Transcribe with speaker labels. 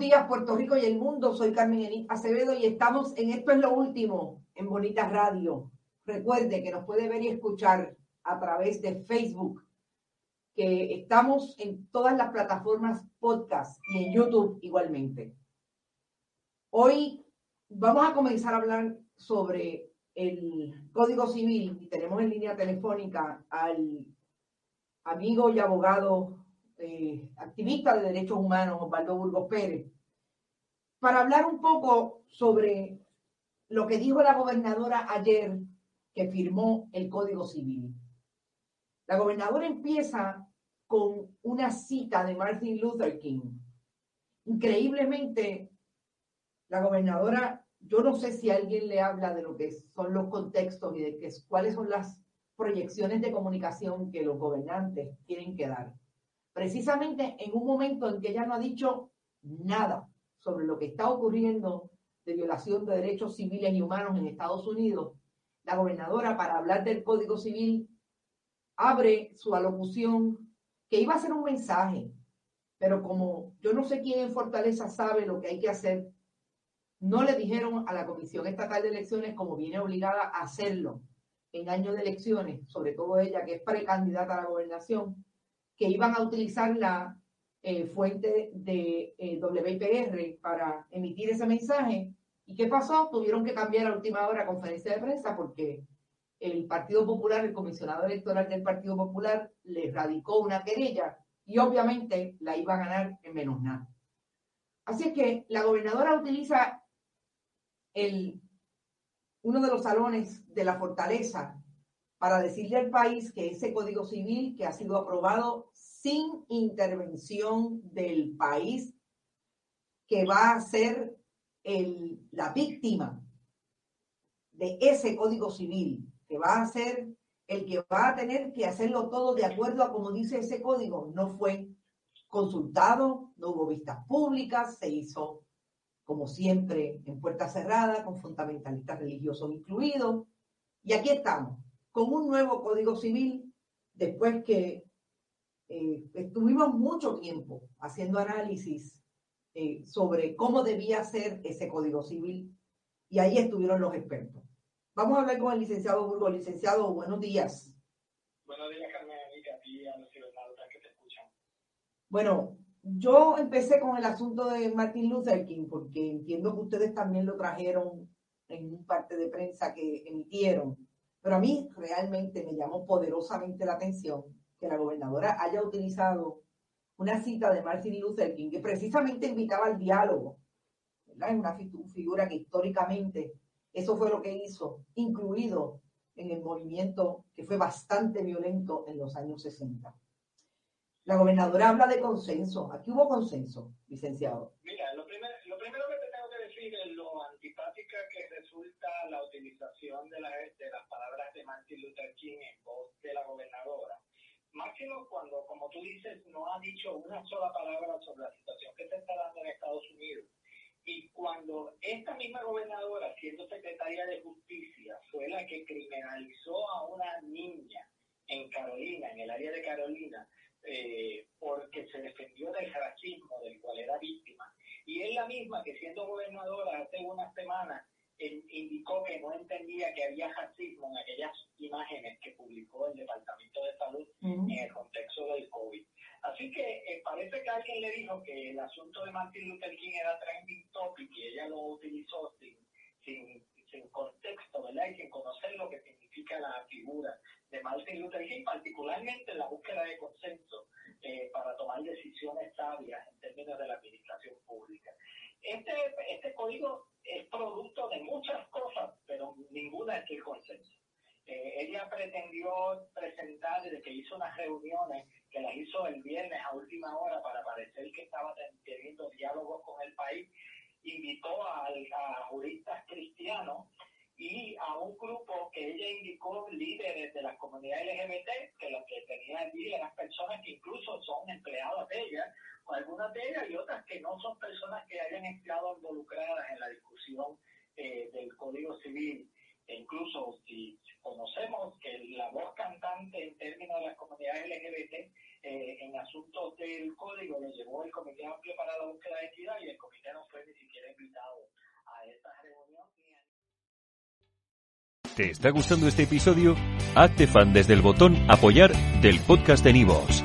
Speaker 1: días, Puerto Rico y el mundo. Soy Carmen Acevedo y estamos en Esto es lo último en Bonita Radio. Recuerde que nos puede ver y escuchar a través de Facebook, que estamos en todas las plataformas podcast y en YouTube igualmente. Hoy vamos a comenzar a hablar sobre el Código Civil y tenemos en línea telefónica al amigo y abogado eh, activista de derechos humanos, Osvaldo Burgos Pérez, para hablar un poco sobre lo que dijo la gobernadora ayer que firmó el Código Civil. La gobernadora empieza con una cita de Martin Luther King. Increíblemente, la gobernadora, yo no sé si alguien le habla de lo que son los contextos y de que, cuáles son las proyecciones de comunicación que los gobernantes tienen que dar precisamente en un momento en que ella no ha dicho nada sobre lo que está ocurriendo de violación de derechos civiles y humanos en Estados Unidos, la gobernadora, para hablar del Código Civil, abre su alocución que iba a ser un mensaje, pero como yo no sé quién en Fortaleza sabe lo que hay que hacer, no le dijeron a la Comisión Estatal de Elecciones, como viene obligada a hacerlo en años de elecciones, sobre todo ella que es precandidata a la gobernación, que iban a utilizar la eh, fuente de eh, WIPR para emitir ese mensaje. ¿Y qué pasó? Tuvieron que cambiar a última hora conferencia de prensa porque el Partido Popular, el comisionado electoral del Partido Popular, le radicó una querella y obviamente la iba a ganar en menos nada. Así es que la gobernadora utiliza el, uno de los salones de la fortaleza para decirle al país que ese código civil que ha sido aprobado sin intervención del país, que va a ser el, la víctima de ese código civil, que va a ser el que va a tener que hacerlo todo de acuerdo a como dice ese código, no fue consultado, no hubo vistas públicas, se hizo como siempre en puerta cerrada, con fundamentalistas religiosos incluidos. Y aquí estamos, con un nuevo Código Civil, después que eh, estuvimos mucho tiempo haciendo análisis eh, sobre cómo debía ser ese Código Civil y ahí estuvieron los expertos. Vamos a hablar con el licenciado Burgos. Licenciado, buenos días.
Speaker 2: Buenos días, Carmen, y a los que te escuchan.
Speaker 1: Bueno, yo empecé con el asunto de Martin Luther King porque entiendo que ustedes también lo trajeron en un parte de prensa que emitieron. Pero a mí realmente me llamó poderosamente la atención que la gobernadora haya utilizado una cita de Martin Luther King que precisamente invitaba al diálogo. Es una figura que históricamente eso fue lo que hizo, incluido en el movimiento que fue bastante violento en los años 60. La gobernadora habla de consenso. Aquí hubo consenso, licenciado.
Speaker 2: Mira, lo primero, lo primero que te tengo que decir es lo antipática que resulta la utilización de, de las palabras Luther King en voz de la gobernadora. Máximo cuando, como tú dices, no ha dicho una sola palabra sobre la situación que se está dando en Estados Unidos. Y cuando esta misma gobernadora, siendo secretaria de justicia, fue la que criminalizó a una niña en Carolina, en el área de Carolina, eh, porque se defendió del racismo del cual era víctima. Y es la misma que siendo gobernadora hace unas semanas indicó que no entendía que había racismo en aquellas imágenes que publicó el Departamento de Salud en el contexto del COVID. Así que eh, parece que alguien le dijo que el asunto de Martin Luther King era trending topic y ella lo utilizó sin, sin, sin contexto, ¿verdad? Y sin conocer lo que significa la figura de Martin Luther King, particularmente en la búsqueda de consenso eh, para tomar decisiones sabias en términos de la administración pública. Este, este código es producto de muchas cosas, pero ninguna es el consenso. Eh, ella pretendió presentar desde que hizo unas reuniones, que las hizo el viernes a última hora para parecer que estaba teniendo diálogos con el país, invitó a, a juristas cristianos y a un grupo que ella indicó líderes de las comunidades LGBT, que los que tenían allí eran personas que incluso son empleadas de ella, algunas de ellas y otras que no han estado involucradas en la discusión eh, del Código Civil, e incluso si conocemos que la voz cantante en términos de las comunidades LGBT eh, en asuntos del Código lo llevó el Comité Amplio para la Búsqueda de Equidad y el Comité no fue ni siquiera invitado a esta reunión
Speaker 3: ¿Te está gustando este episodio? Hazte fan desde el botón apoyar del podcast de Nivos.